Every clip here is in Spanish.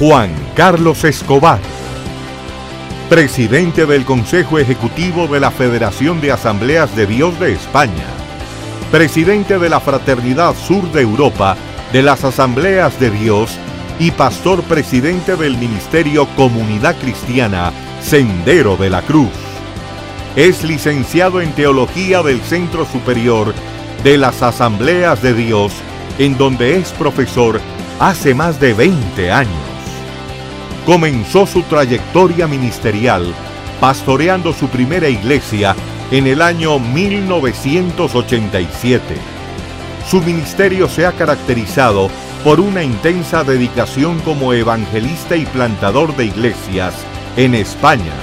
Juan Carlos Escobar, presidente del Consejo Ejecutivo de la Federación de Asambleas de Dios de España, presidente de la Fraternidad Sur de Europa de las Asambleas de Dios y pastor presidente del Ministerio Comunidad Cristiana Sendero de la Cruz. Es licenciado en Teología del Centro Superior de las Asambleas de Dios, en donde es profesor hace más de 20 años. Comenzó su trayectoria ministerial pastoreando su primera iglesia en el año 1987. Su ministerio se ha caracterizado por una intensa dedicación como evangelista y plantador de iglesias en España.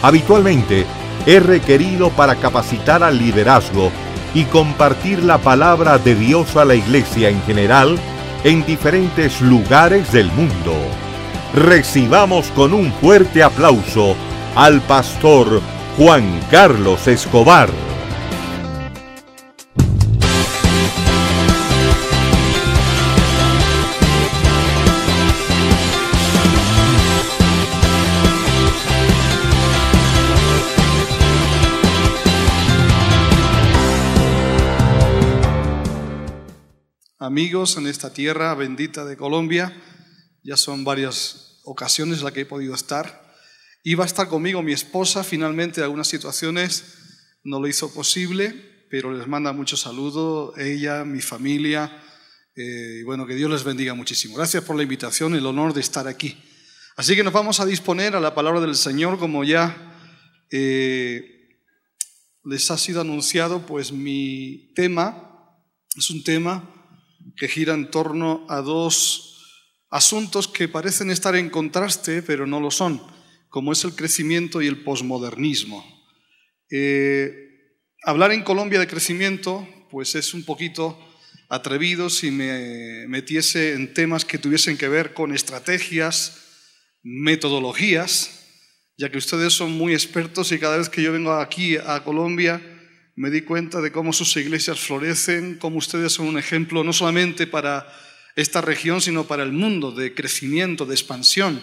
Habitualmente es requerido para capacitar al liderazgo y compartir la palabra de Dios a la iglesia en general en diferentes lugares del mundo. Recibamos con un fuerte aplauso al pastor Juan Carlos Escobar. amigos en esta tierra bendita de Colombia. Ya son varias ocasiones las que he podido estar. Iba a estar conmigo mi esposa, finalmente algunas situaciones no lo hizo posible, pero les manda mucho saludo, ella, mi familia, eh, y bueno, que Dios les bendiga muchísimo. Gracias por la invitación el honor de estar aquí. Así que nos vamos a disponer a la palabra del Señor, como ya eh, les ha sido anunciado, pues mi tema es un tema que gira en torno a dos asuntos que parecen estar en contraste, pero no lo son, como es el crecimiento y el posmodernismo. Eh, hablar en Colombia de crecimiento, pues es un poquito atrevido si me metiese en temas que tuviesen que ver con estrategias, metodologías, ya que ustedes son muy expertos y cada vez que yo vengo aquí a Colombia, me di cuenta de cómo sus iglesias florecen, cómo ustedes son un ejemplo no solamente para esta región, sino para el mundo de crecimiento, de expansión.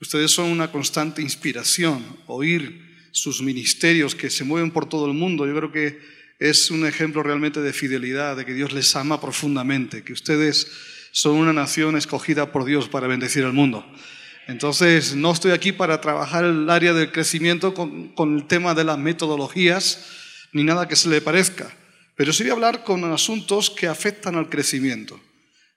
Ustedes son una constante inspiración. Oír sus ministerios que se mueven por todo el mundo, yo creo que es un ejemplo realmente de fidelidad, de que Dios les ama profundamente, que ustedes son una nación escogida por Dios para bendecir al mundo. Entonces, no estoy aquí para trabajar el área del crecimiento con, con el tema de las metodologías, ni nada que se le parezca, pero sí voy a hablar con asuntos que afectan al crecimiento,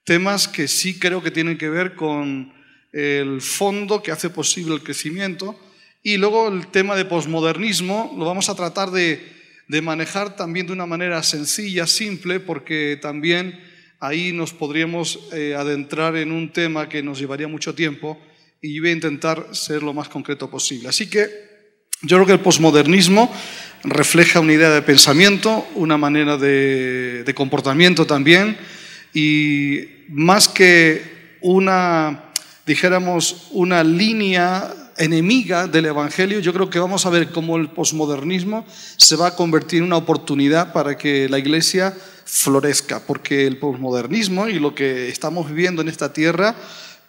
temas que sí creo que tienen que ver con el fondo que hace posible el crecimiento y luego el tema de posmodernismo lo vamos a tratar de, manejar también de una manera sencilla, simple, porque también ahí nos podríamos eh, adentrar en un tema que nos llevaría mucho tiempo y voy a intentar ser lo más concreto posible. Así que yo creo que el posmodernismo refleja una idea de pensamiento, una manera de, comportamiento también, y más que una, dijéramos, una línea enemiga del Evangelio, yo creo que vamos a ver cómo el posmodernismo se va a convertir en una oportunidad para que la iglesia florezca, porque el posmodernismo y lo que estamos viviendo en esta tierra,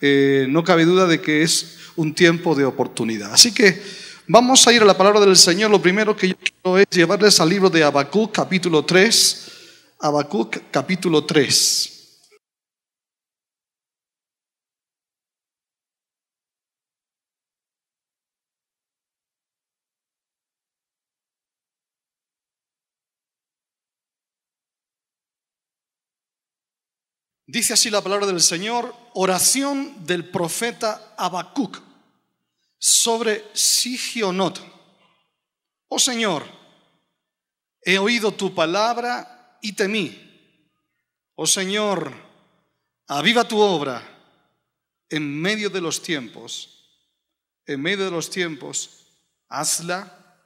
eh, no cabe duda de que es un tiempo de oportunidad. Así que Vamos a ir a la palabra del Señor. Lo primero que yo quiero es llevarles al libro de Habacuc, capítulo 3. Habacuc, capítulo 3. Dice así la palabra del Señor, oración del profeta Habacuc sobre Sigionot. Oh Señor, he oído tu palabra y temí. Oh Señor, aviva tu obra en medio de los tiempos. En medio de los tiempos, hazla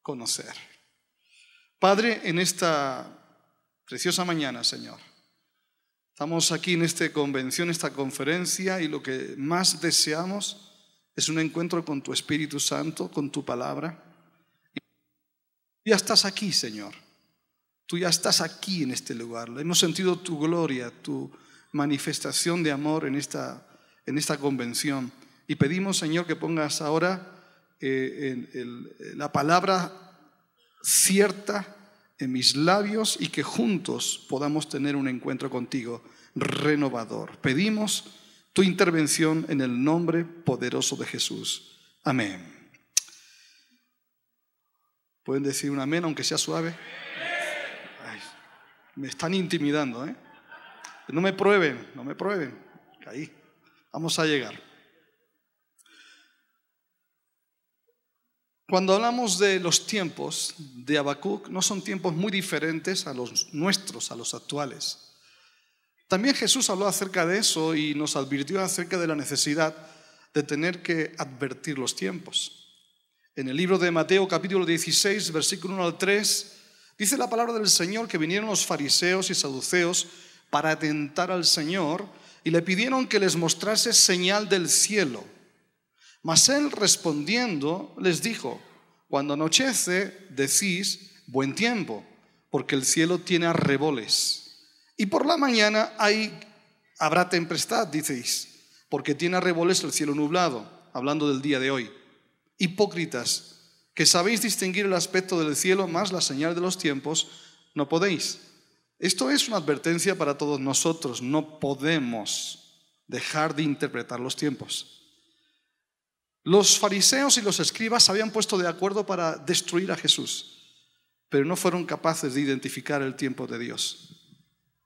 conocer. Padre, en esta preciosa mañana, Señor, estamos aquí en esta convención, esta conferencia, y lo que más deseamos es un encuentro con tu Espíritu Santo, con tu palabra. Ya estás aquí, Señor. Tú ya estás aquí en este lugar. Hemos sentido tu gloria, tu manifestación de amor en esta en esta convención. Y pedimos, Señor, que pongas ahora eh, la palabra cierta en mis labios y que juntos podamos tener un encuentro contigo renovador. Pedimos tu intervención en el nombre poderoso de Jesús. Amén. ¿Pueden decir un amén aunque sea suave? me están intimidando, ¿eh? No me prueben, no me prueben. Ahí, vamos a llegar. Cuando hablamos de los tiempos de Habacuc, no son tiempos muy diferentes a los nuestros, a los actuales. También Jesús habló acerca de eso y nos advirtió acerca de la necesidad de tener que advertir los tiempos. En el libro de Mateo capítulo 16, versículo 1 al 3, dice la palabra del Señor que vinieron los fariseos y saduceos para atentar al Señor y le pidieron que les mostrase señal del cielo. Mas él respondiendo les dijo, cuando anochece decís buen tiempo, porque el cielo tiene arreboles. Y por la mañana hay, habrá tempestad, diceis, porque tiene arreboles el cielo nublado, hablando del día de hoy. Hipócritas, que sabéis distinguir el aspecto del cielo más la señal de los tiempos, no podéis. Esto es una advertencia para todos nosotros, no podemos dejar de interpretar los tiempos. Los fariseos y los escribas se habían puesto de acuerdo para destruir a Jesús, pero no fueron capaces de identificar el tiempo de Dios,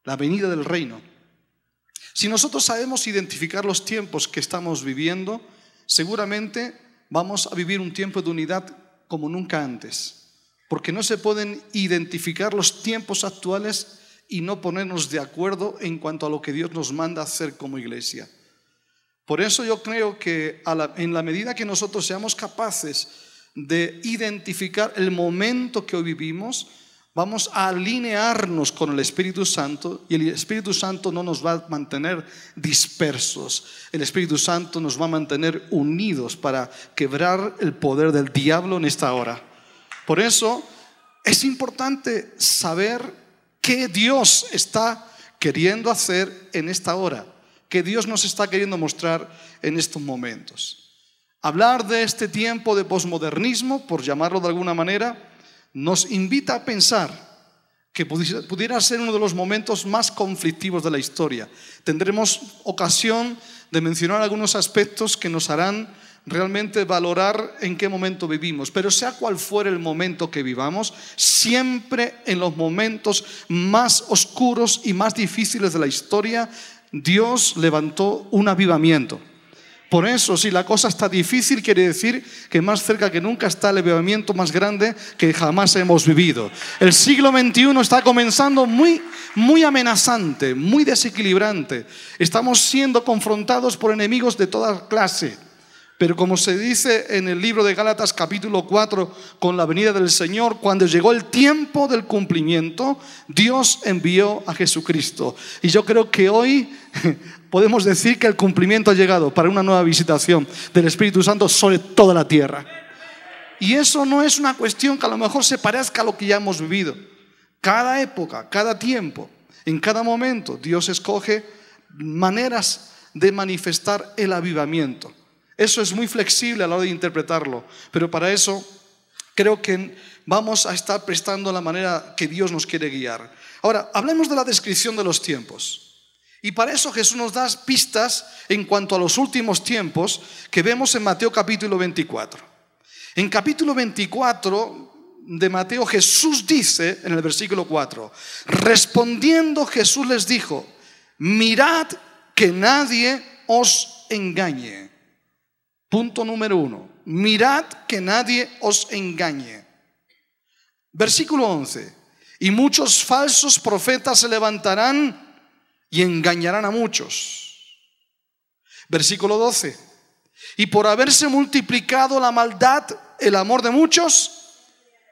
la venida del reino. Si nosotros sabemos identificar los tiempos que estamos viviendo, seguramente vamos a vivir un tiempo de unidad como nunca antes, porque no se pueden identificar los tiempos actuales y no ponernos de acuerdo en cuanto a lo que Dios nos manda hacer como iglesia. Por eso yo creo que en la medida que nosotros seamos capaces de identificar el momento que hoy vivimos, vamos a alinearnos con el Espíritu Santo y el Espíritu Santo no nos va a mantener dispersos. El Espíritu Santo nos va a mantener unidos para quebrar el poder del diablo en esta hora. Por eso es importante saber qué Dios está queriendo hacer en esta hora que Dios nos está queriendo mostrar en estos momentos. Hablar de este tiempo de posmodernismo, por llamarlo de alguna manera, nos invita a pensar que pudiera ser uno de los momentos más conflictivos de la historia. Tendremos ocasión de mencionar algunos aspectos que nos harán realmente valorar en qué momento vivimos. Pero sea cual fuera el momento que vivamos, siempre en los momentos más oscuros y más difíciles de la historia, Dios levantó un avivamiento. Por eso, si la cosa está difícil, quiere decir que más cerca que nunca está el avivamiento más grande que jamás hemos vivido. El siglo XXI está comenzando muy, muy amenazante, muy desequilibrante. Estamos siendo confrontados por enemigos de toda clase. Pero como se dice en el libro de Gálatas capítulo 4, con la venida del Señor, cuando llegó el tiempo del cumplimiento, Dios envió a Jesucristo. Y yo creo que hoy podemos decir que el cumplimiento ha llegado para una nueva visitación del Espíritu Santo sobre toda la tierra. Y eso no es una cuestión que a lo mejor se parezca a lo que ya hemos vivido. Cada época, cada tiempo, en cada momento, Dios escoge maneras de manifestar el avivamiento. Eso es muy flexible a la hora de interpretarlo, pero para eso creo que vamos a estar prestando la manera que Dios nos quiere guiar. Ahora, hablemos de la descripción de los tiempos. Y para eso Jesús nos da pistas en cuanto a los últimos tiempos que vemos en Mateo capítulo 24. En capítulo 24 de Mateo Jesús dice en el versículo 4, respondiendo Jesús les dijo, mirad que nadie os engañe. Punto número uno, mirad que nadie os engañe. Versículo 11, y muchos falsos profetas se levantarán y engañarán a muchos. Versículo 12, y por haberse multiplicado la maldad, el amor de muchos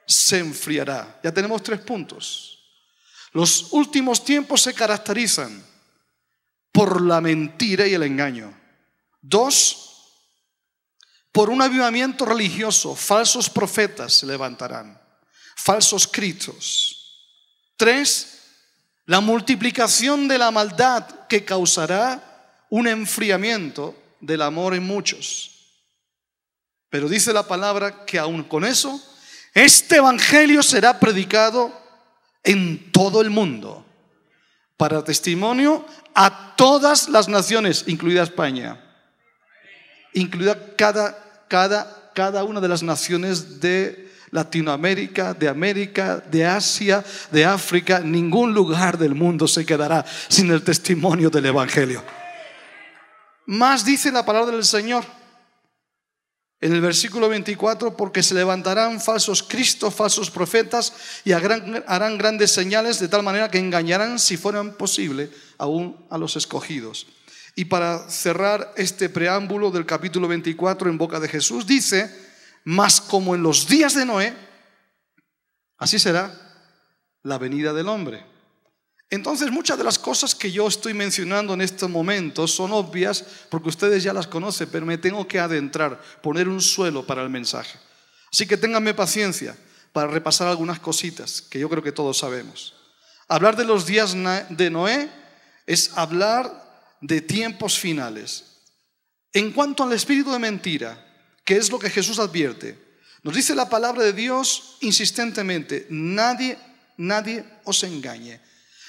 se enfriará. Ya tenemos tres puntos. Los últimos tiempos se caracterizan por la mentira y el engaño. Dos, por un avivamiento religioso, falsos profetas se levantarán, falsos cristos. Tres, la multiplicación de la maldad que causará un enfriamiento del amor en muchos. Pero dice la palabra que aún con eso, este Evangelio será predicado en todo el mundo para testimonio a todas las naciones, incluida España, incluida cada, cada, cada una de las naciones de Latinoamérica, de América, de Asia, de África, ningún lugar del mundo se quedará sin el testimonio del Evangelio. Más dice la palabra del Señor en el versículo 24, porque se levantarán falsos cristos, falsos profetas, y harán, grandes señales de tal manera que engañarán, si fueran posible, aún a los escogidos. Y para cerrar este preámbulo del capítulo 24 en boca de Jesús, dice, más como en los días de Noé, así será la venida del hombre. Entonces muchas de las cosas que yo estoy mencionando en estos momentos son obvias porque ustedes ya las conocen, pero me tengo que adentrar, poner un suelo para el mensaje. Así que ténganme paciencia para repasar algunas cositas que yo creo que todos sabemos. Hablar de los días de Noé es hablar de tiempos finales. En cuanto al espíritu de mentira, que es lo que Jesús advierte, nos dice la palabra de Dios insistentemente, nadie, nadie os engañe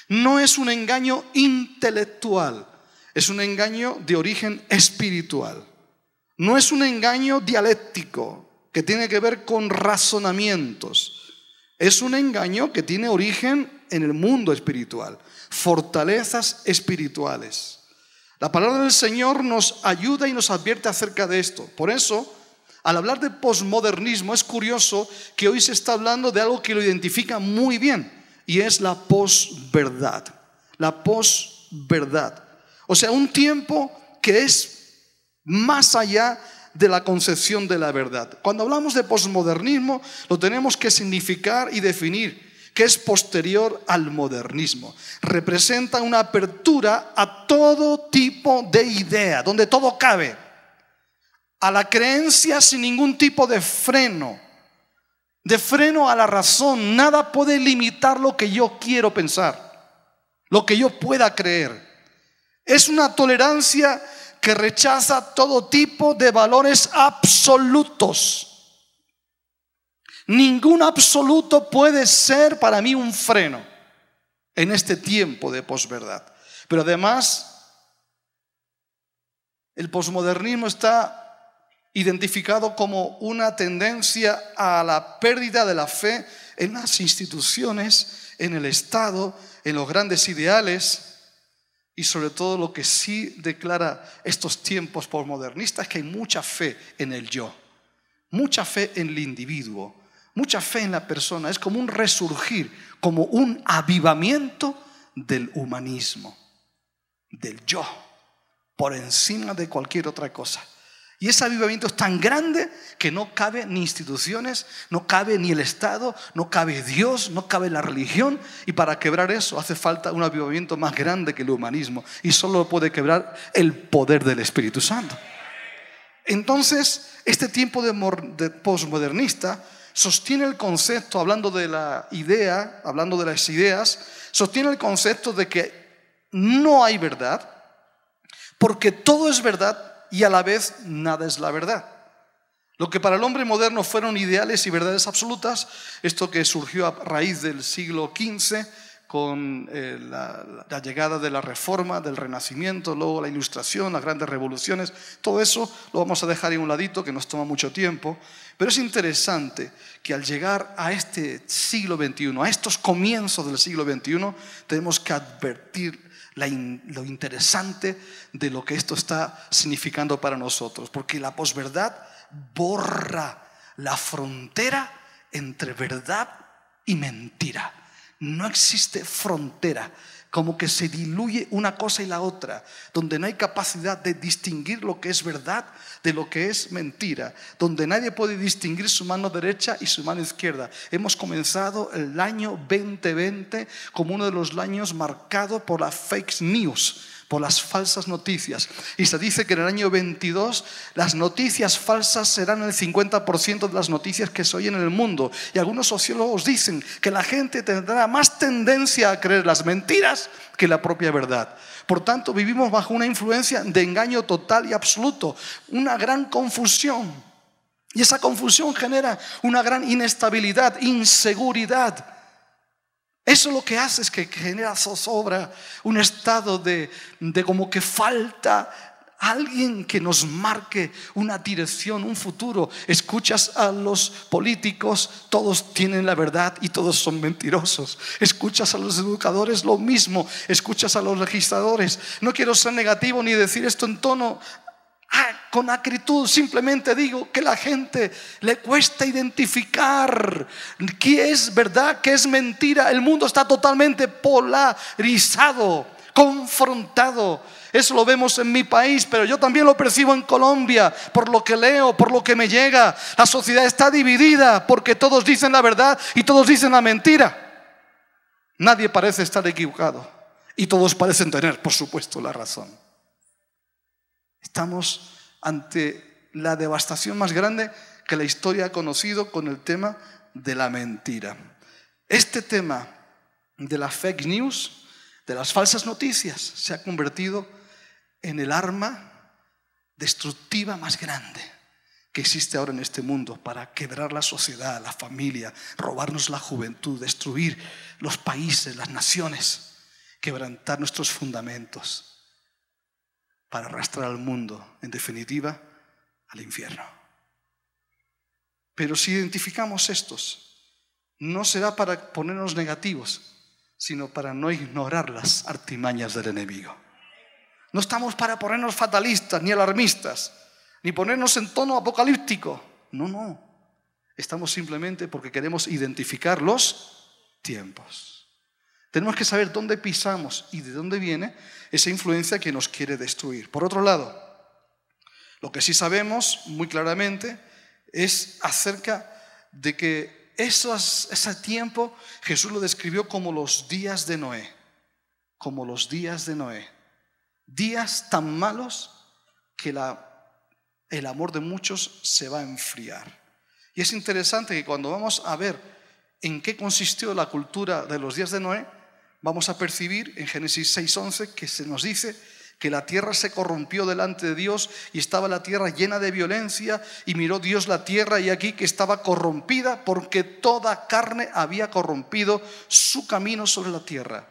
no es un engaño intelectual, es un engaño de origen espiritual. No es un engaño dialéctico que tiene que ver con razonamientos. Es un engaño que tiene origen en el mundo espiritual, fortalezas espirituales. La palabra del Señor nos ayuda y nos advierte acerca de esto. Por eso, al hablar de posmodernismo, es curioso que hoy se está hablando de algo que lo identifica muy bien y es la posverdad. La posverdad. O sea, un tiempo que es más allá de la concepción de la verdad. Cuando hablamos de posmodernismo, lo tenemos que significar y definir que es posterior al modernismo. Representa una apertura a todo tipo de idea, donde todo cabe. A la creencia sin ningún tipo de freno de freno a la razón. Nada puede limitar lo que yo quiero pensar, lo que yo pueda creer. Es una tolerancia que rechaza todo tipo de valores absolutos. Ningún absoluto puede ser para mí un freno en este tiempo de posverdad. Pero además, el posmodernismo está identificado como una tendencia a la pérdida de la fe en las instituciones, en el Estado, en los grandes ideales y sobre todo lo que sí declara estos tiempos postmodernistas, que hay mucha fe en el yo, mucha fe en el individuo, mucha fe en la persona. Es como un resurgir, como un avivamiento del humanismo, del yo, por encima de cualquier otra cosa. Y ese avivamiento es tan grande que no cabe ni instituciones, no cabe ni el Estado, no cabe Dios, no cabe la religión. Y para quebrar eso hace falta un avivamiento más grande que el humanismo. Y solo lo puede quebrar el poder del Espíritu Santo. Entonces, este tiempo de, de postmodernista sostiene el concepto, hablando de la idea, hablando de las ideas, sostiene el concepto de que no hay verdad, porque todo es verdad y a la vez nada es la verdad. Lo que para el hombre moderno fueron ideales y verdades absolutas, esto que surgió a raíz del siglo XV con eh, la, llegada de la reforma, del renacimiento, luego la ilustración, las grandes revoluciones, todo eso lo vamos a dejar en un ladito que nos toma mucho tiempo, pero es interesante que al llegar a este siglo XXI, a estos comienzos del siglo XXI, tenemos que advertir lo interesante de lo que esto está significando para nosotros, porque la posverdad borra la frontera entre verdad y mentira. No existe frontera como que se diluye una cosa y la otra, donde no hay capacidad de distinguir lo que es verdad de lo que es mentira, donde nadie puede distinguir su mano derecha y su mano izquierda. Hemos comenzado el año 2020 como uno de los años marcado por la fake news, por las falsas noticias. Y se dice que en el año 22 las noticias falsas serán el 50% de las noticias que se oyen en el mundo. Y algunos sociólogos dicen que la gente tendrá más tendencia a creer las mentiras que la propia verdad. Por tanto, vivimos bajo una influencia de engaño total y absoluto, una gran confusión. Y esa confusión genera una gran inestabilidad, inseguridad. Eso lo que hace es que genera zozobra, un estado de, de como que falta alguien que nos marque una dirección, un futuro. Escuchas a los políticos, todos tienen la verdad y todos son mentirosos. Escuchas a los educadores, lo mismo. Escuchas a los legisladores. No quiero ser negativo ni decir esto en tono Ah, con acritud simplemente digo que la gente le cuesta identificar qué es verdad, qué es mentira. El mundo está totalmente polarizado, confrontado. Eso lo vemos en mi país, pero yo también lo percibo en Colombia, por lo que leo, por lo que me llega. La sociedad está dividida porque todos dicen la verdad y todos dicen la mentira. Nadie parece estar equivocado y todos parecen tener, por supuesto, la razón. Estamos ante la devastación más grande que la historia ha conocido con el tema de la mentira. Este tema de la fake news, de las falsas noticias, se ha convertido en el arma destructiva más grande que existe ahora en este mundo para quebrar la sociedad, la familia, robarnos la juventud, destruir los países, las naciones, quebrantar nuestros fundamentos para arrastrar al mundo, en definitiva, al infierno. Pero si identificamos estos, no será para ponernos negativos, sino para no ignorar las artimañas del enemigo. No estamos para ponernos fatalistas ni alarmistas, ni ponernos en tono apocalíptico. No, no. Estamos simplemente porque queremos identificar los tiempos. Tenemos que saber dónde pisamos y de dónde viene esa influencia que nos quiere destruir. Por otro lado, lo que sí sabemos muy claramente es acerca de que ese tiempo Jesús lo describió como los días de Noé, como los días de Noé. Días tan malos que el amor de muchos se va a enfriar. Y es interesante que cuando vamos a ver en qué consistió la cultura de los días de Noé, vamos a percibir en Génesis 6:11 que se nos dice que la tierra se corrompió delante de Dios y estaba la tierra llena de violencia y miró Dios la tierra y aquí que estaba corrompida porque toda carne había corrompido su camino sobre la tierra.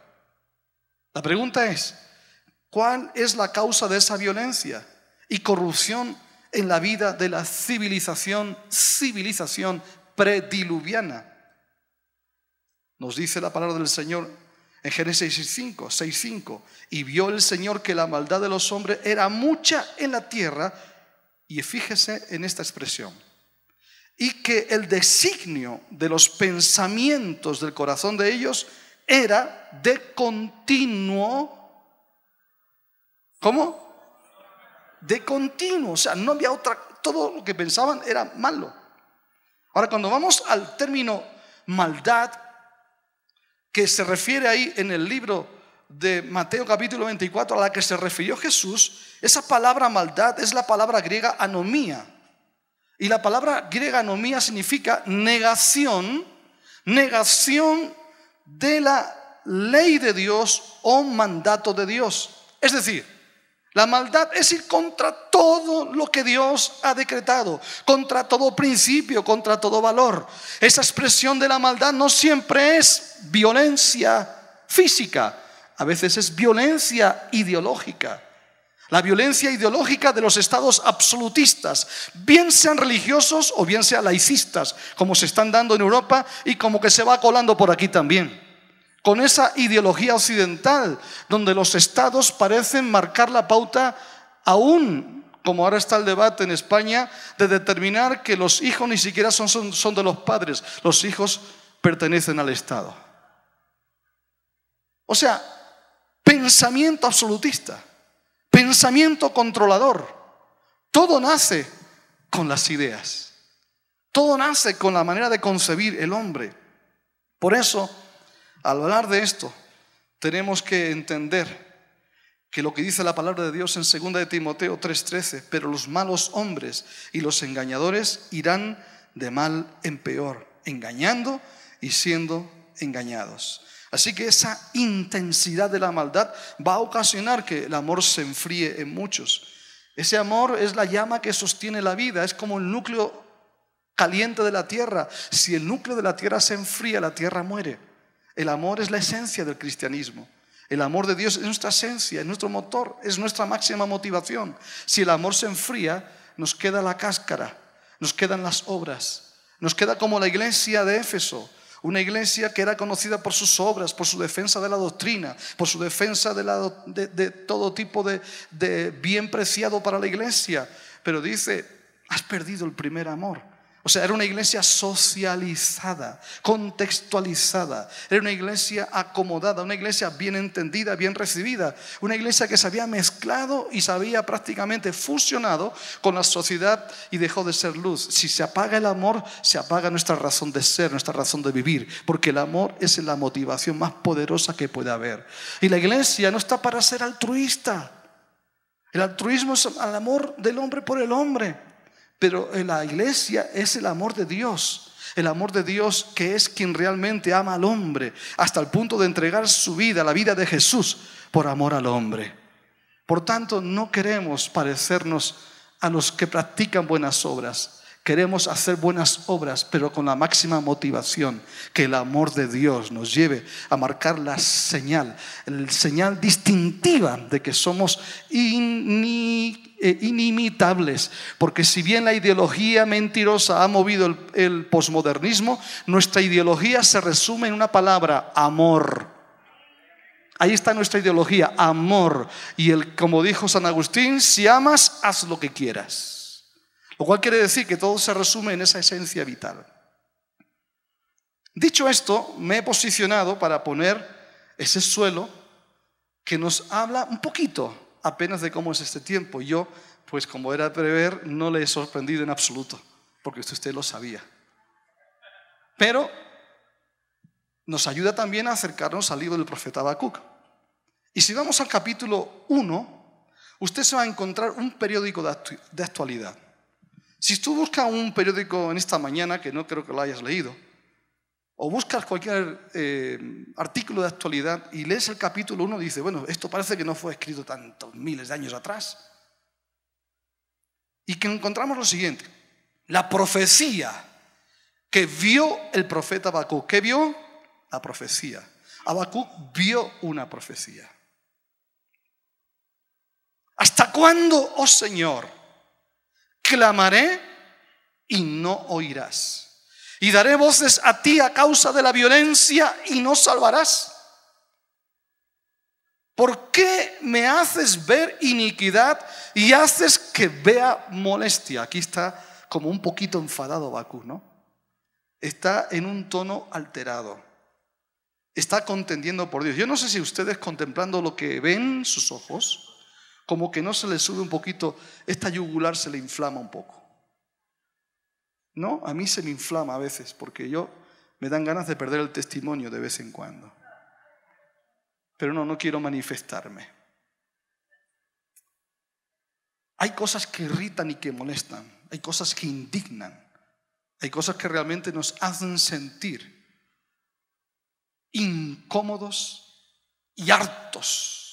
La pregunta es, ¿cuál es la causa de esa violencia y corrupción en la vida de la civilización, civilización prediluviana? Nos dice la palabra del Señor en Génesis 5, 6, 5, y vio el Señor que la maldad de los hombres era mucha en la tierra, y fíjese en esta expresión, y que el designio de los pensamientos del corazón de ellos era de continuo, ¿cómo? De continuo, o sea, no había otra, todo lo que pensaban era malo. Ahora, cuando vamos al término maldad, que se refiere ahí en el libro de Mateo capítulo 24 a la que se refirió Jesús, esa palabra maldad es la palabra griega anomía. Y la palabra griega anomía significa negación, negación de la ley de Dios o mandato de Dios. Es decir, la maldad es ir contra todo lo que Dios ha decretado, contra todo principio, contra todo valor. Esa expresión de la maldad no siempre es violencia física, a veces es violencia ideológica. La violencia ideológica de los estados absolutistas, bien sean religiosos o bien sean laicistas, como se están dando en Europa y como que se va colando por aquí también con esa ideología occidental, donde los estados parecen marcar la pauta aún, como ahora está el debate en España, de determinar que los hijos ni siquiera son, son, son de los padres, los hijos pertenecen al Estado. O sea, pensamiento absolutista, pensamiento controlador, todo nace con las ideas, todo nace con la manera de concebir el hombre. Por eso, al hablar de esto, tenemos que entender que lo que dice la palabra de Dios en 2 de Timoteo 3:13, pero los malos hombres y los engañadores irán de mal en peor, engañando y siendo engañados. Así que esa intensidad de la maldad va a ocasionar que el amor se enfríe en muchos. Ese amor es la llama que sostiene la vida, es como el núcleo caliente de la tierra. Si el núcleo de la tierra se enfría, la tierra muere. El amor es la esencia del cristianismo. El amor de Dios es nuestra esencia, es nuestro motor, es nuestra máxima motivación. Si el amor se enfría, nos queda la cáscara, nos quedan las obras, nos queda como la iglesia de Éfeso, una iglesia que era conocida por sus obras, por su defensa de la doctrina, por su defensa de, todo tipo de bien preciado para la iglesia. Pero dice, has perdido el primer amor. O sea, era una iglesia socializada, contextualizada, era una iglesia acomodada, una iglesia bien entendida, bien recibida, una iglesia que se había mezclado y se había prácticamente fusionado con la sociedad y dejó de ser luz. Si se apaga el amor, se apaga nuestra razón de ser, nuestra razón de vivir, porque el amor es la motivación más poderosa que puede haber. Y la iglesia no está para ser altruista. El altruismo es el amor del hombre por el hombre. Pero la iglesia es el amor de Dios. El amor de Dios que es quien realmente ama al hombre hasta el punto de entregar su vida, la vida de Jesús, por amor al hombre. Por tanto, no queremos parecernos a los que practican buenas obras. Queremos hacer buenas obras, pero con la máxima motivación, que el amor de Dios nos lleve a marcar la señal, el señal distintiva de que somos eh, inimitables. Porque si bien la ideología mentirosa ha movido el, el posmodernismo, nuestra ideología se resume en una palabra, amor. Ahí está nuestra ideología, amor. Y el, como dijo San Agustín, si amas, haz lo que quieras. Lo cual quiere decir que todo se resume en esa esencia vital. Dicho esto, me he posicionado para poner ese suelo que nos habla un poquito apenas de cómo es este tiempo. Yo, pues como era de prever, no le he sorprendido en absoluto, porque usted lo sabía. Pero nos ayuda también a acercarnos al libro del profeta Habacuc. Y si vamos al capítulo 1, usted se va a encontrar un periódico de actualidad. Si tú buscas un periódico en esta mañana, que no creo que lo hayas leído, o buscas cualquier eh, artículo de actualidad y lees el capítulo 1, dice, bueno, esto parece que no fue escrito tantos miles de años atrás. Y que encontramos lo siguiente, la profecía que vio el profeta Habacuc. ¿Qué vio? La profecía. Habacuc vio una profecía. ¿Hasta cuándo, oh Señor? Clamaré y no oirás. Y daré voces a ti a causa de la violencia y no salvarás. ¿Por qué me haces ver iniquidad y haces que vea molestia? Aquí está como un poquito enfadado Bakú, ¿no? Está en un tono alterado. Está contendiendo por Dios. Yo no sé si ustedes contemplando lo que ven sus ojos, como que no se le sube un poquito, esta yugular se le inflama un poco. No, a mí se me inflama a veces porque yo me dan ganas de perder el testimonio de vez en cuando. Pero no, no quiero manifestarme. Hay cosas que irritan y que molestan, hay cosas que indignan, hay cosas que realmente nos hacen sentir incómodos y hartos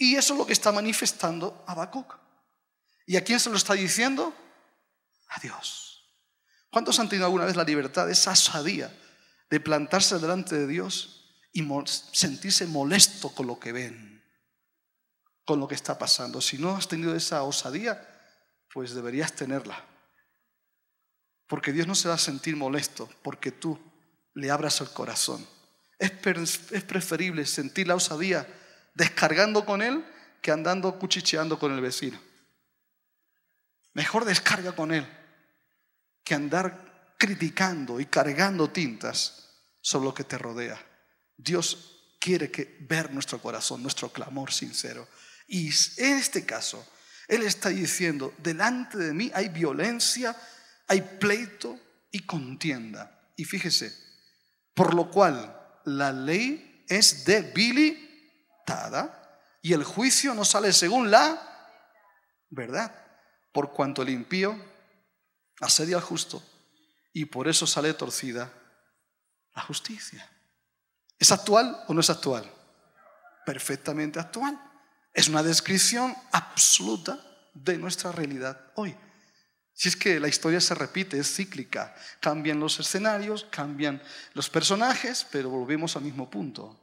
y eso es lo que está manifestando Habacuc. ¿Y a quién se lo está diciendo? A Dios. ¿Cuántos han tenido alguna vez la libertad, esa osadía de plantarse delante de Dios y sentirse molesto con lo que ven, con lo que está pasando? Si no has tenido esa osadía, pues deberías tenerla. Porque Dios no se va a sentir molesto porque tú le abras el corazón. Es, es preferible sentir la osadía descargando con él que andando cuchicheando con el vecino. Mejor descarga con él que andar criticando y cargando tintas sobre lo que te rodea. Dios quiere que ver nuestro corazón, nuestro clamor sincero. Y en este caso, Él está diciendo, delante de mí hay violencia, hay pleito y contienda. Y fíjese, por lo cual la ley es debilitada y el juicio no sale según la verdad, por cuanto el impío asedia al justo y por eso sale torcida la justicia. ¿Es actual o no es actual? Perfectamente actual. Es una descripción absoluta de nuestra realidad hoy. Si es que la historia se repite, es cíclica, cambian los escenarios, cambian los personajes, pero volvemos al mismo punto.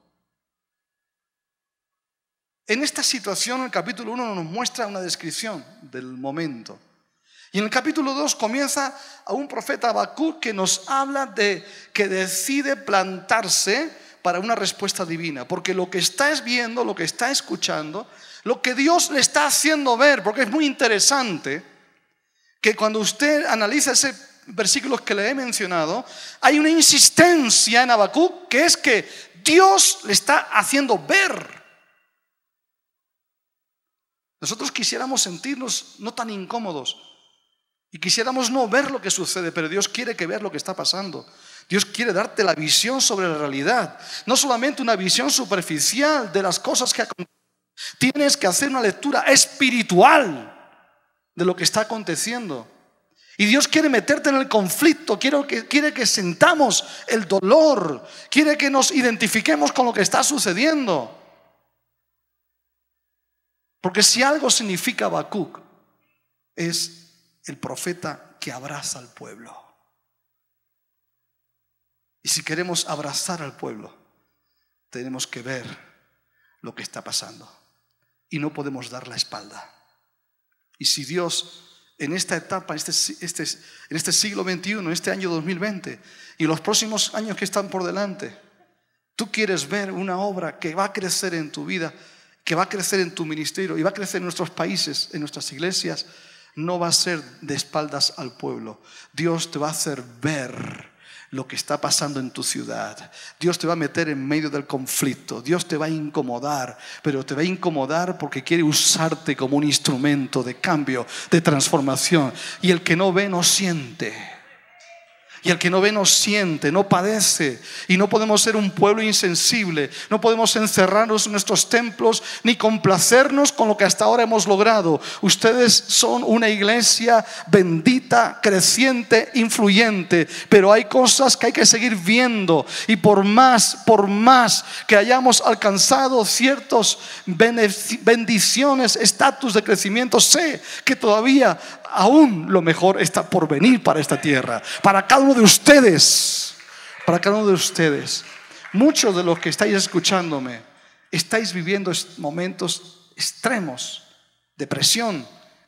En esta situación, el capítulo 1 nos muestra una descripción del momento. Y en el capítulo 2 comienza a un profeta Habacuc que nos habla de que decide plantarse para una respuesta divina, porque lo que está viendo, lo que está escuchando, lo que Dios le está haciendo ver, porque es muy interesante que cuando usted analiza ese versículo que le he mencionado, hay una insistencia en Habacuc que es que Dios le está haciendo ver nosotros quisiéramos sentirnos no tan incómodos y quisiéramos no ver lo que sucede, pero Dios quiere que veas lo que está pasando. Dios quiere darte la visión sobre la realidad, no solamente una visión superficial de las cosas que acontecen. Tienes que hacer una lectura espiritual de lo que está aconteciendo. Y Dios quiere meterte en el conflicto, quiere que, quiere que sentamos el dolor, quiere que nos identifiquemos con lo que está sucediendo. Porque si algo significa Habacuc, es el profeta que abraza al pueblo. Y si queremos abrazar al pueblo, tenemos que ver lo que está pasando. Y no podemos dar la espalda. Y si Dios en esta etapa, este, este, en este siglo XXI, en este año 2020 y los próximos años que están por delante, tú quieres ver una obra que va a crecer en tu vida, que va a crecer en tu ministerio y va a crecer en nuestros países, en nuestras iglesias, no va a ser de espaldas al pueblo. Dios te va a hacer ver lo que está pasando en tu ciudad. Dios te va a meter en medio del conflicto. Dios te va a incomodar, pero te va a incomodar porque quiere usarte como un instrumento de cambio, de transformación. Y el que no ve no siente. Y el que no ve no siente, no padece. Y no podemos ser un pueblo insensible. No podemos encerrarnos en nuestros templos ni complacernos con lo que hasta ahora hemos logrado. Ustedes son una iglesia bendita, creciente, influyente. Pero hay cosas que hay que seguir viendo. Y por más, por más que hayamos alcanzado ciertas bendiciones, estatus de crecimiento, sé que todavía aún lo mejor está por venir para esta tierra, para cada uno de ustedes, para cada uno de ustedes. Muchos de los que estáis escuchándome, estáis viviendo momentos extremos de presión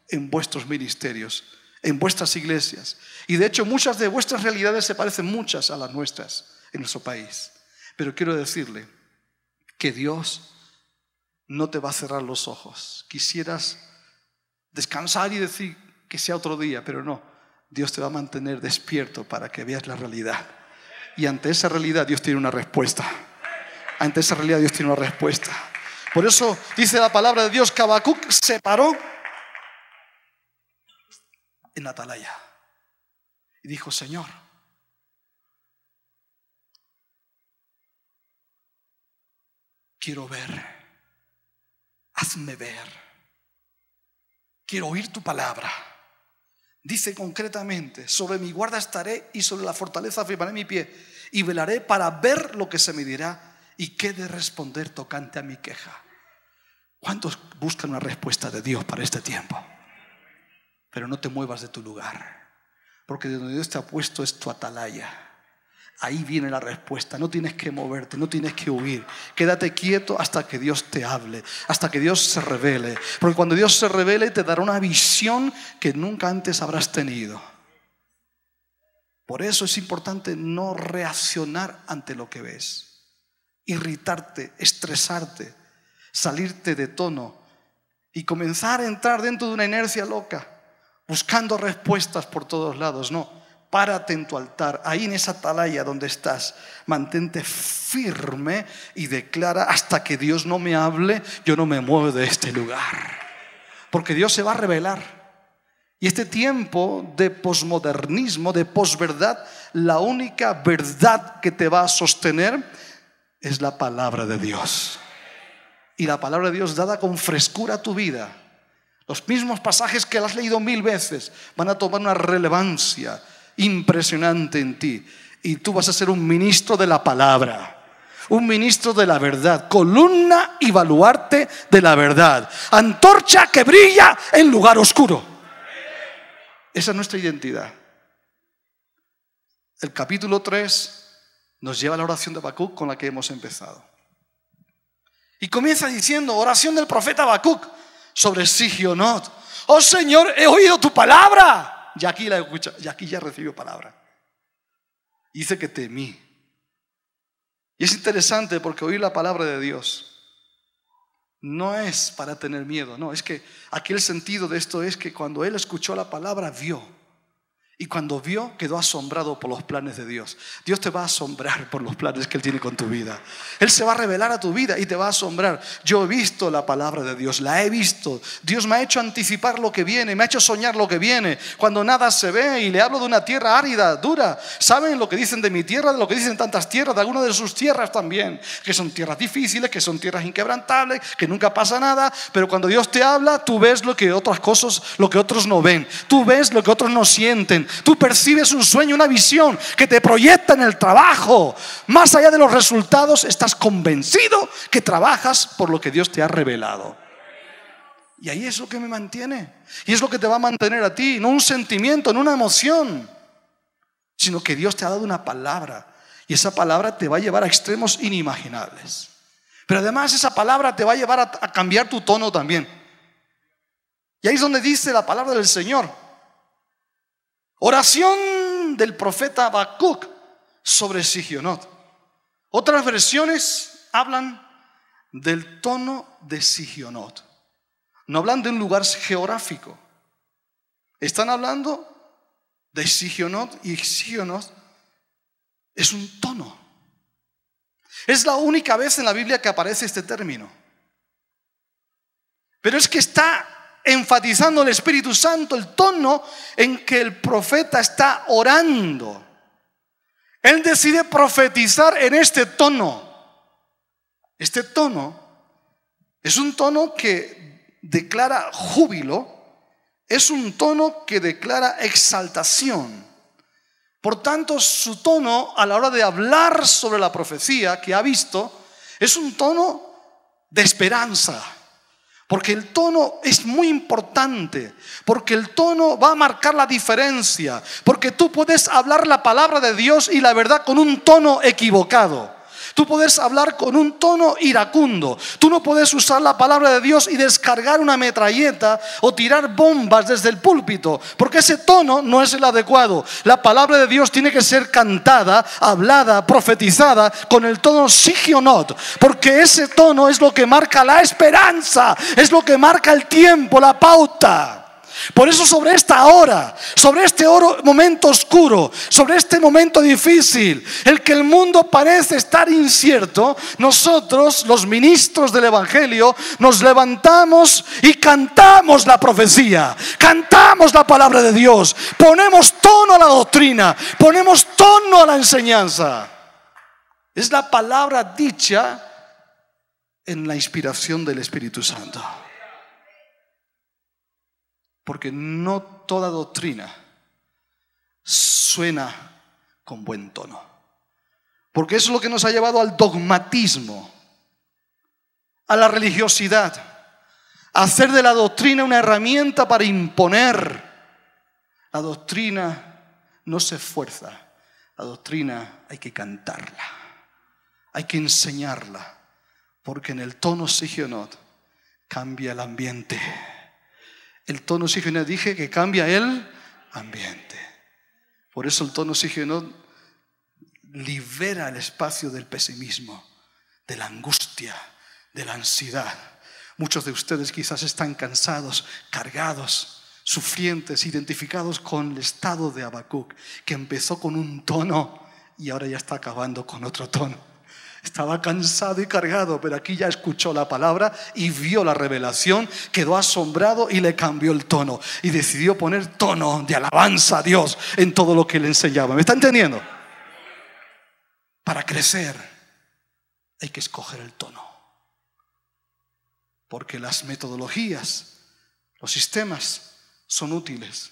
en vuestros ministerios, en vuestras iglesias. Y de hecho muchas de vuestras realidades se parecen muchas a las nuestras en nuestro país. Pero quiero decirle que Dios no te va a cerrar los ojos. Quisieras descansar y decir, que sea otro día, pero no. Dios te va a mantener despierto para que veas la realidad. Y ante esa realidad Dios tiene una respuesta. Ante esa realidad Dios tiene una respuesta. Por eso dice la palabra de Dios que se paró en Atalaya y dijo, Señor, quiero ver, hazme ver, quiero oír tu palabra. Dice concretamente, sobre mi guarda estaré y sobre la fortaleza firmaré mi pie y velaré para ver lo que se me dirá y qué de responder tocante a mi queja. ¿Cuántos buscan una respuesta de Dios para este tiempo? Pero no te muevas de tu lugar, porque de donde Dios te ha puesto es tu atalaya. Ahí viene la respuesta. No tienes que moverte, no tienes que huir. Quédate quieto hasta que Dios te hable, hasta que Dios se revele. Porque cuando Dios se revele te dará una visión que nunca antes habrás tenido. Por eso es importante no reaccionar ante lo que ves. Irritarte, estresarte, salirte de tono y comenzar a entrar dentro de una inercia loca, buscando respuestas por todos lados. No, párate en tu altar, ahí en esa atalaya donde estás, mantente firme y declara hasta que Dios no me hable, yo no me muevo de este lugar. Porque Dios se va a revelar. Y este tiempo de posmodernismo, de posverdad, la única verdad que te va a sostener es la palabra de Dios. y la palabra de Dios dada con frescura a tu vida, los mismos pasajes que has leído mil veces van a tomar una relevancia impresionante en ti. Y tú vas a ser un ministro de la palabra un ministro de la verdad, columna y baluarte de la verdad, antorcha que brilla en lugar oscuro. Esa es nuestra identidad. El capítulo 3 nos lleva a la oración de Habacuc con la que hemos empezado. Y comienza diciendo, oración del profeta Habacuc sobre Sigionot. Oh Señor, he oído tu palabra. Aquí la escucha, ya recibió palabra. Dice que temí. Y es interesante porque oír la palabra de Dios no es para tener miedo, no, es que aquí el sentido de esto es que cuando él escuchó la palabra vio y cuando vio, quedó asombrado por los planes de Dios. Dios te va a asombrar por los planes que Él tiene con tu vida. Él se va a revelar a tu vida y te va a asombrar. Yo he visto la palabra de Dios, la he visto. Dios me ha hecho anticipar lo que viene, me ha hecho soñar lo que viene. Cuando nada se ve y le hablo de una tierra árida, dura. ¿Saben lo que dicen de mi tierra, de lo que dicen tantas tierras, de algunas de sus tierras también? Que son tierras difíciles, que son tierras inquebrantables, que nunca pasa nada. Pero cuando Dios te habla, tú ves lo que otras cosas, lo que otros no ven. Tú ves lo que otros no sienten. Tú percibes un sueño, una visión que te proyecta en el trabajo. Más allá de los resultados, estás convencido que trabajas por lo que Dios te ha revelado. Y ahí es lo que me mantiene. Y es lo que te va a mantener a ti. No un sentimiento, no una emoción, sino que Dios te ha dado una palabra. Y esa palabra te va a llevar a extremos inimaginables. Pero además esa palabra te va a llevar a, cambiar tu tono también. Y ahí es donde dice la palabra del Señor. Oración del profeta Habacuc sobre Sigionot. Otras versiones hablan del tono de Sigionot. No hablan de un lugar geográfico. Están hablando de Sigionot y Sigionot es un tono. Es la única vez en la Biblia que aparece este término. Pero es que está enfatizando el Espíritu Santo el tono en que el profeta está orando. Él decide profetizar en este tono. Este tono es un tono que declara júbilo, es un tono que declara exaltación. Por tanto, su tono a la hora de hablar sobre la profecía que ha visto es un tono de esperanza porque el tono es muy importante, porque el tono va a marcar la diferencia, porque tú puedes hablar la palabra de Dios y la verdad con un tono equivocado. Tú puedes hablar con un tono iracundo. Tú no puedes usar la palabra de Dios y descargar una metralleta o tirar bombas desde el púlpito, porque ese tono no es el adecuado. La palabra de Dios tiene que ser cantada, hablada, profetizada con el tono sigionot, porque ese tono es lo que marca la esperanza, es lo que marca el tiempo, la pauta. Por eso sobre esta hora, sobre este momento oscuro, sobre este momento difícil, el que el mundo parece estar incierto, nosotros, los ministros del Evangelio, nos levantamos y cantamos la profecía, cantamos la palabra de Dios, ponemos tono a la doctrina, ponemos tono a la enseñanza. Es la palabra dicha en la inspiración del Espíritu Santo. Porque no toda doctrina suena con buen tono. Porque eso es lo que nos ha llevado al dogmatismo, a la religiosidad, a hacer de la doctrina una herramienta para imponer. La doctrina no se esfuerza, la doctrina hay que cantarla, hay que enseñarla, porque en el tono sigionot cambia el ambiente el tono oxígeno dije que cambia el ambiente. Por eso el tono oxígeno libera el espacio del pesimismo, de la angustia, de la ansiedad. Muchos de ustedes quizás están cansados, cargados, sufrientes, identificados con el estado de Habacuc, que empezó con un tono y ahora ya está acabando con otro tono. Estaba cansado y cargado, pero aquí ya escuchó la palabra y vio la revelación, quedó asombrado y le cambió el tono. Y decidió poner tono de alabanza a Dios en todo lo que le enseñaba. ¿Me está entendiendo? Para crecer hay que escoger el tono. porque las metodologías, los sistemas son útiles,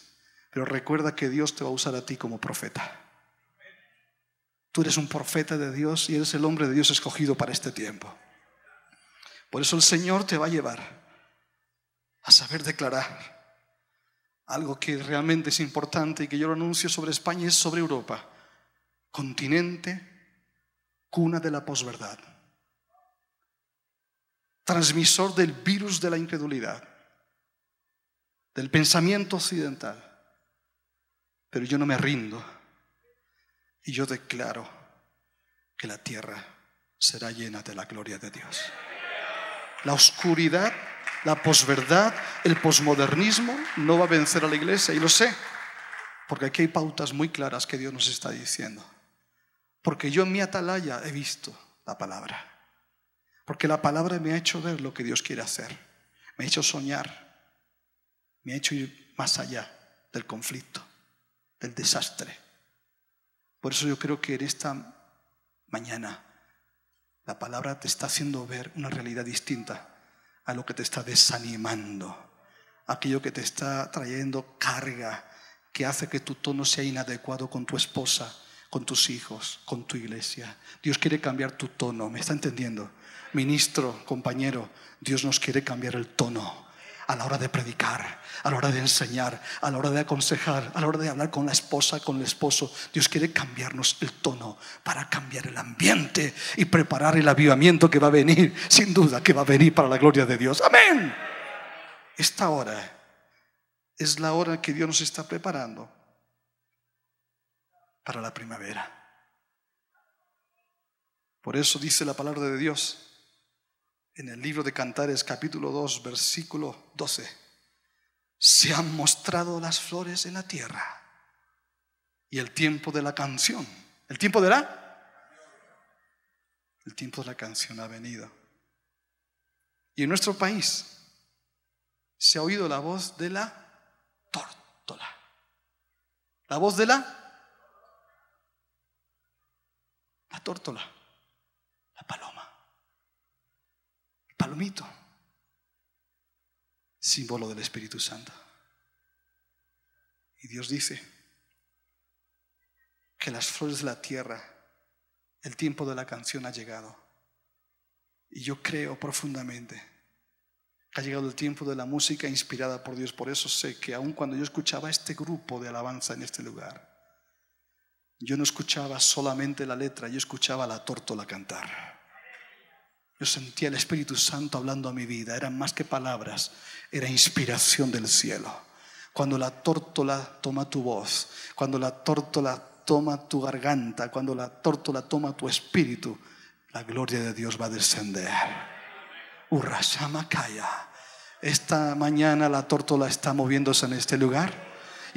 pero recuerda que Dios te va a usar a ti como profeta. Tú eres un profeta de Dios y eres el hombre de Dios escogido para este tiempo. Por eso el Señor te va a llevar a saber declarar algo que realmente es importante y que yo lo anuncio sobre España y es sobre Europa. Continente, cuna de la posverdad. Transmisor del virus de la incredulidad, del pensamiento occidental. Pero yo no me rindo y yo declaro que la tierra será llena de la gloria de Dios. La oscuridad la posverdad, el posmodernismo no va a vencer a la iglesia y lo sé, porque aquí hay pautas muy claras que Dios nos está diciendo. Porque yo en mi atalaya he visto la palabra. Porque la palabra me ha hecho ver lo que Dios quiere hacer. Me ha hecho soñar. Me ha hecho ir más allá del conflicto, del desastre. Por eso yo creo que en esta mañana la palabra te está haciendo ver una realidad distinta a lo que te está desanimando, aquello que te está trayendo carga, que hace que tu tono sea inadecuado con tu esposa, con tus hijos, con tu iglesia. Dios quiere cambiar tu tono, ¿me está entendiendo? Ministro, compañero, Dios nos quiere cambiar el tono a la hora de predicar, a la hora de enseñar, a la hora de aconsejar, a la hora de hablar con la esposa, con el esposo. Dios quiere cambiarnos el tono para cambiar el ambiente y preparar el avivamiento que va a venir, sin duda que va a venir para la gloria de Dios. Amén. Esta hora es la hora que Dios nos está preparando para la primavera. Por eso dice la palabra de Dios en el libro de Cantares capítulo 2 versículo 12, se han mostrado las flores en la tierra y el tiempo de la canción. ¿El tiempo de la? El tiempo de la canción ha venido. Y en nuestro país se ha oído la voz de la tórtola. La voz de la? La tórtola. La paloma palomito, símbolo del Espíritu Santo. Y Dios dice que las flores de la tierra, el tiempo de la canción ha llegado. Y yo creo profundamente que ha llegado el tiempo de la música inspirada por Dios. Por eso sé que aun cuando yo escuchaba este grupo de alabanza en este lugar, yo no escuchaba solamente la letra, yo escuchaba la tórtola cantar. Yo sentía el Espíritu Santo hablando a mi vida. Eran más que palabras, era inspiración del cielo. Cuando la tórtola toma tu voz, cuando la tórtola toma tu garganta, cuando la tórtola toma tu espíritu, la gloria de Dios va a descender. Urrashamakaya. Esta mañana la tórtola está moviéndose en este lugar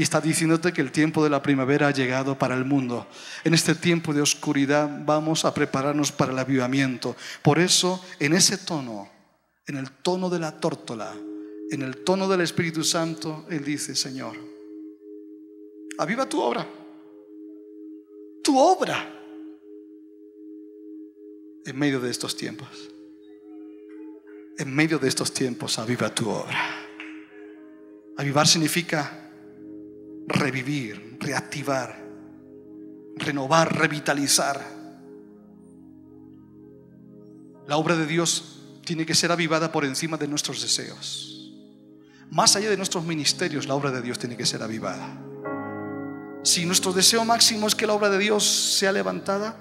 y está diciéndote que el tiempo de la primavera ha llegado para el mundo. En este tiempo de oscuridad vamos a prepararnos para el avivamiento. Por eso, en ese tono, en el tono de la tórtola, en el tono del Espíritu Santo, Él dice, Señor, aviva tu obra, tu obra, en medio de estos tiempos. En medio de estos tiempos, aviva tu obra. Avivar significa revivir, reactivar, renovar, revitalizar. La obra de Dios tiene que ser avivada por encima de nuestros deseos. Más allá de nuestros ministerios, la obra de Dios tiene que ser avivada. Si nuestro deseo máximo es que la obra de Dios sea levantada,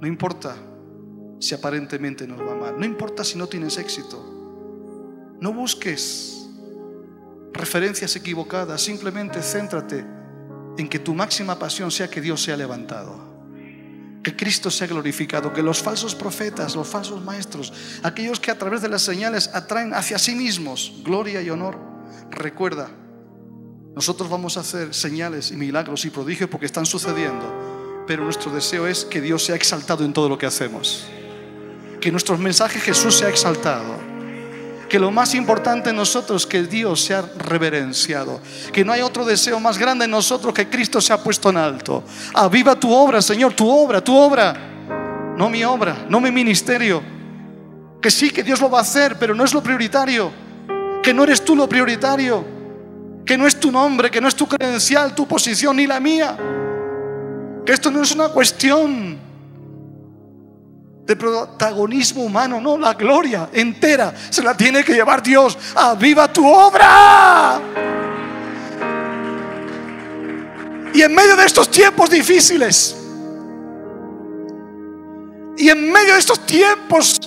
no importa si aparentemente nos va mal, no importa si no tienes éxito. No busques referencias equivocadas, simplemente céntrate en que tu máxima pasión sea que Dios sea levantado. Que Cristo sea glorificado, que los falsos profetas, los falsos maestros, aquellos que a través de las señales atraen hacia sí mismos gloria y honor, recuerda, nosotros vamos a hacer señales y milagros y prodigios porque están sucediendo, pero nuestro deseo es que Dios sea exaltado en todo lo que hacemos. Que nuestro mensaje Jesús sea exaltado que lo más importante en nosotros es que Dios sea reverenciado, que no hay otro deseo más grande en nosotros que Cristo sea puesto en alto. Aviva tu obra, Señor, tu obra, tu obra, no mi obra, no mi ministerio, Que sí, que Dios lo va a hacer, pero no es lo prioritario. Que no eres tú lo prioritario. Que no es tu nombre, que no es tu credencial, tu posición ni la mía. Que esto no es una cuestión de protagonismo humano, no, la gloria entera se la tiene que llevar Dios. ¡Aviva tu obra! Y en medio de estos tiempos difíciles, y en medio de estos tiempos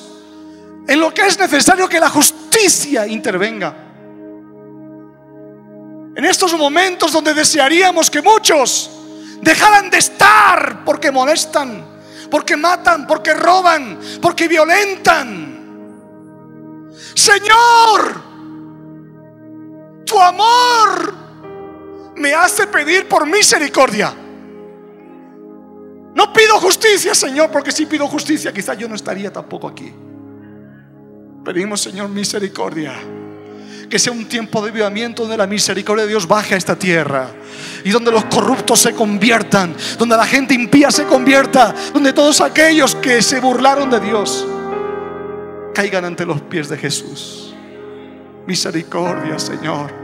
en lo que es necesario que la justicia intervenga, en estos momentos donde desearíamos que muchos dejaran de estar porque molestan, porque matan, porque roban, porque violentan. Señor, tu amor me hace pedir por misericordia. No pido justicia, Señor, porque si pido justicia, quizá yo no estaría tampoco aquí. Pedimos, Señor, misericordia. Que sea un tiempo de avivamiento donde la misericordia de Dios baje a esta tierra. Y donde los corruptos se conviertan. Donde la gente impía se convierta. Donde todos aquellos que se burlaron de Dios caigan ante los pies de Jesús. Misericordia, Señor.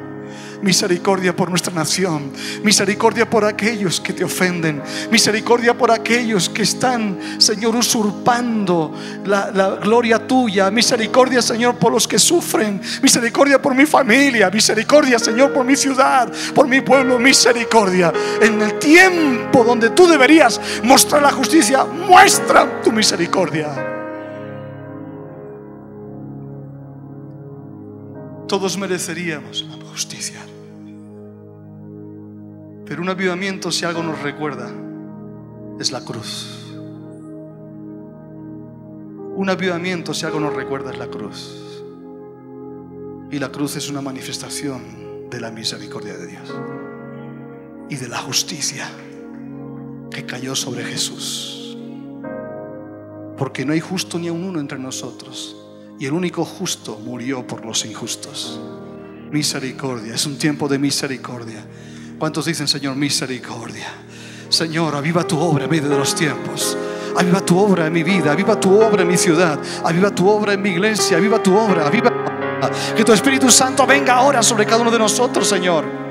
Misericordia por nuestra nación. Misericordia por aquellos que te ofenden. Misericordia por aquellos que están, Señor, usurpando la, gloria tuya. Misericordia, Señor, por los que sufren. Misericordia por mi familia. Misericordia, Señor, por mi ciudad, por mi pueblo. Misericordia. En el tiempo donde tú deberías mostrar la justicia, muestra tu misericordia. Todos mereceríamos justicia. Pero un avivamiento, si algo nos recuerda, es la cruz. Un avivamiento, si algo nos recuerda, es la cruz. Y la cruz es una manifestación de la misericordia de Dios y de la justicia que cayó sobre Jesús. Porque no hay justo ni un uno entre nosotros. Y el único justo murió por los injustos. Misericordia, es un tiempo de misericordia. ¿Cuántos dicen, Señor, misericordia? Señor, aviva tu obra en medio de los tiempos. Aviva tu obra en mi vida, aviva tu obra en mi ciudad, aviva tu obra en mi iglesia, aviva tu obra, aviva. Que tu Espíritu Santo venga ahora sobre cada uno de nosotros, Señor.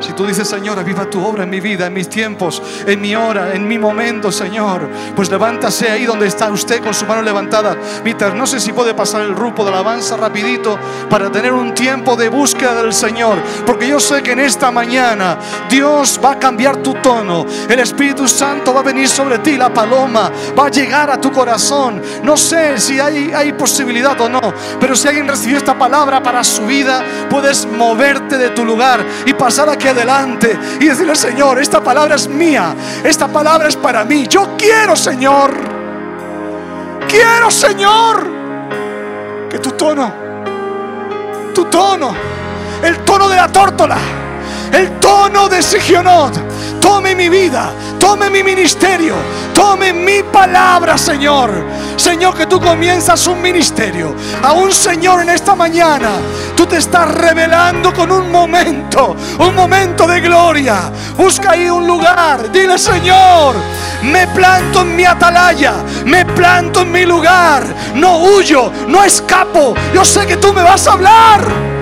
Si tú dices, Señor, aviva tu obra en mi vida, en mis tiempos, en mi hora, en mi momento, Señor, pues levántase ahí donde está usted con su mano levantada. Peter, no sé si puede pasar el grupo de alabanza rapidito para tener un tiempo de búsqueda del Señor, porque yo sé que en esta mañana Dios va a cambiar tu tono, el Espíritu Santo va a venir sobre ti, la paloma va a llegar a tu corazón. No sé si hay, hay posibilidad o no, pero si alguien recibió esta palabra para su vida, puedes moverte de tu lugar y pasar adelante y decirle, Señor, esta palabra es mía, esta palabra es para mí. Yo quiero, Señor, quiero, Señor, que tu tono, tu tono, el tono de la tórtola, el tono de Sigionot, tome mi vida, tome mi ministerio, tome mi palabra, Señor. Señor, que tú comienzas un ministerio. A un Señor en esta mañana, tú te estás revelando con un momento, un momento de gloria. Busca ahí un lugar. Dile, Señor, me planto en mi atalaya, me planto en mi lugar. No huyo, no escapo. Yo sé que tú me vas a hablar.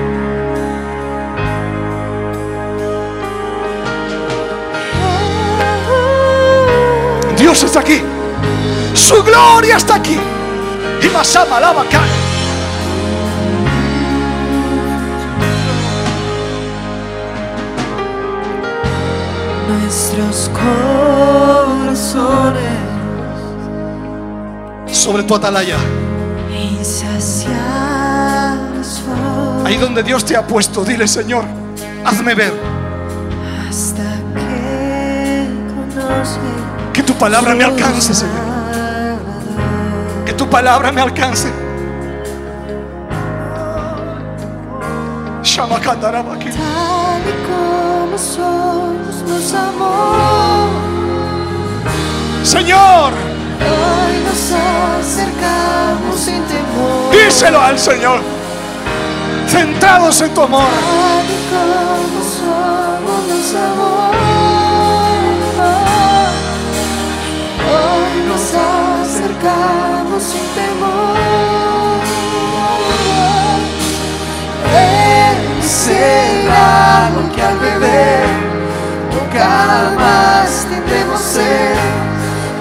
Está aquí. Su gloria está aquí. Y más alaba Nuestros corazones sobre tu atalaya. Ahí donde Dios te ha puesto, dile Señor, hazme ver. Hasta que conozca que tu palabra me alcance, Señor. Que tu palabra me alcance. Llama aquí. Tal y como somos, nos amó. Señor. Hoy nos acercamos sin temor. Díselo al Señor. Centrados en tu amor. Tal y como somos, nos amó. sin temor. Él será lo que al beber nunca más tendremos sed.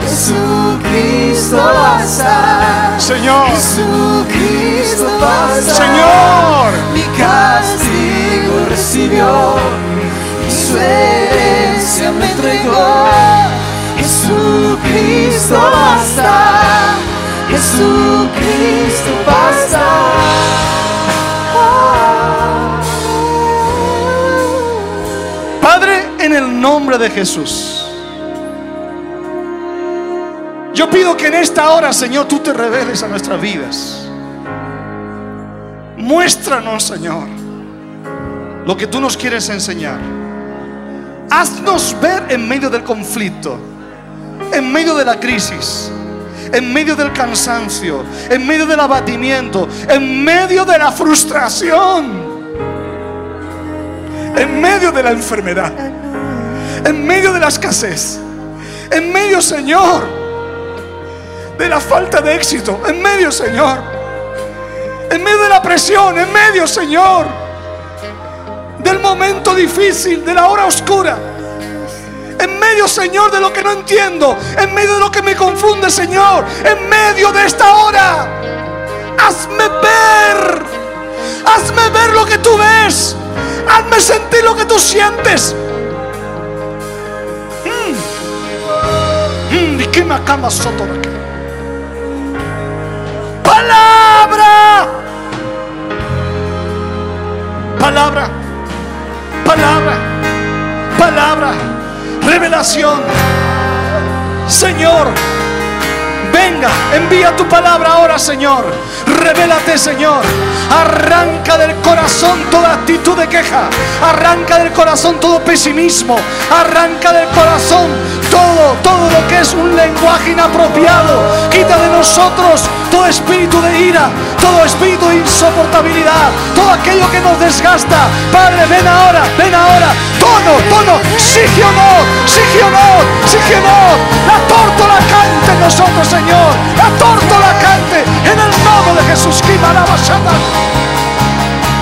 Jesucristo basta. Señor. Jesucristo basta. Señor. Mi castigo recibió y su herencia me entregó. Jesucristo basta. Jesucristo basta. Padre, en el nombre de Jesús. Yo pido que en esta hora, Señor, tú te reveles a nuestras vidas. Muéstranos, Señor, lo que tú nos quieres enseñar. Haznos ver en medio del conflicto, en medio de la crisis, en medio del cansancio, en medio del abatimiento, en medio de la frustración, en medio de la enfermedad, en medio de la escasez, en medio, Señor, de la falta de éxito, en medio, Señor, en medio de la presión, en medio, Señor, del momento difícil, de la hora oscura. En medio, Señor, de lo que no entiendo. En medio de lo que me confunde, Señor. En medio de esta hora. Hazme ver. Hazme ver lo que tú ves. Hazme sentir lo que tú sientes. Mm. Mm, ¿y qué me acaba soto de aquí? Palabra. Palabra. Palabra. Palabra. Revelación. Señor. Venga, envía tu palabra ahora, Señor. Revélate, Señor. Arranca del corazón toda actitud de queja. Arranca del corazón todo pesimismo. Arranca del corazón todo, todo lo que es un lenguaje inapropiado. Quita de nosotros todo espíritu de ira, todo espíritu de insoportabilidad, todo aquello que nos desgasta. Padre, ven ahora, ven ahora. Tono, tono, sigionot, sigionot, sigionot. La tórtola cante en nosotros, Señor. La tórtola cante en el nombre de Jesús.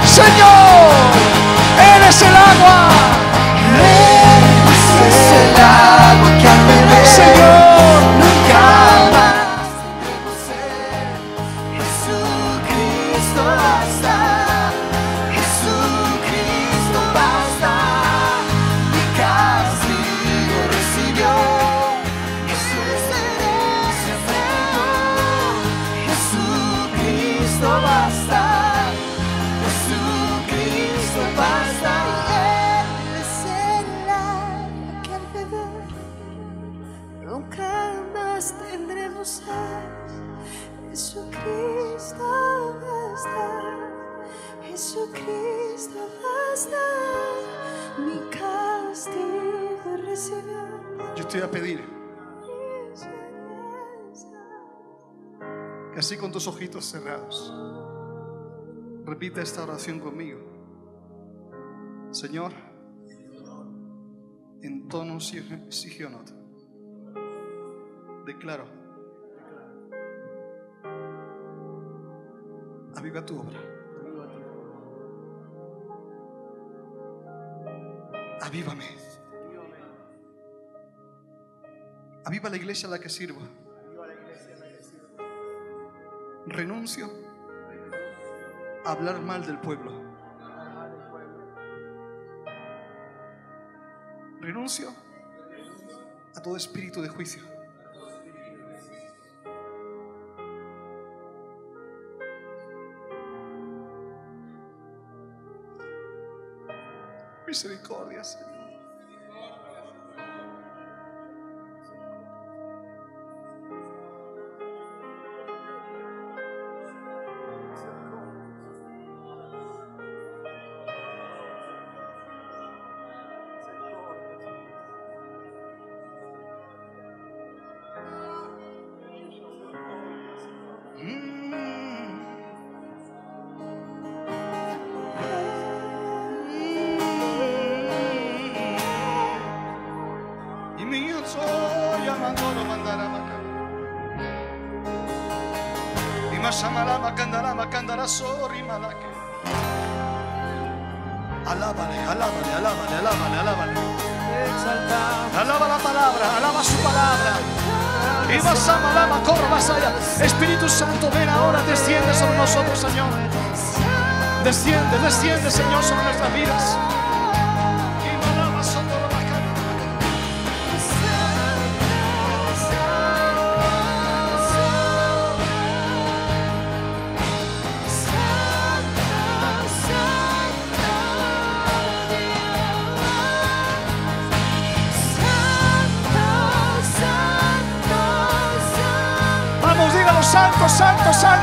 Señor, eres el agua. Es el agua que al beber Señor. Ojitos cerrados, repita esta oración conmigo. Señor, en tono sig- sigionot, declaro, aviva tu obra. Avívame. Aviva la iglesia a la que sirvo. Renuncio a hablar mal del pueblo. Renuncio a todo espíritu de juicio. Misericordia, Señor. Sori malaque. Alábale, alábale, alábale, alábale, alábale. Alaba la palabra, alaba su palabra. Y vas a malama, corra, vas allá. Espíritu Santo, ven ahora, desciende sobre nosotros, Señor. Desciende, desciende, Señor, sobre nuestras vidas.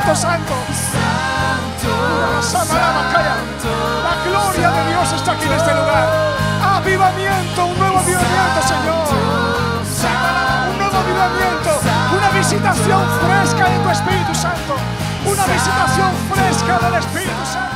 Santo, santo. La gloria de Dios está aquí en este lugar. Avivamiento, un nuevo avivamiento, Señor. Un nuevo avivamiento, una visitación fresca de tu Espíritu Santo. Una visitación fresca del Espíritu Santo.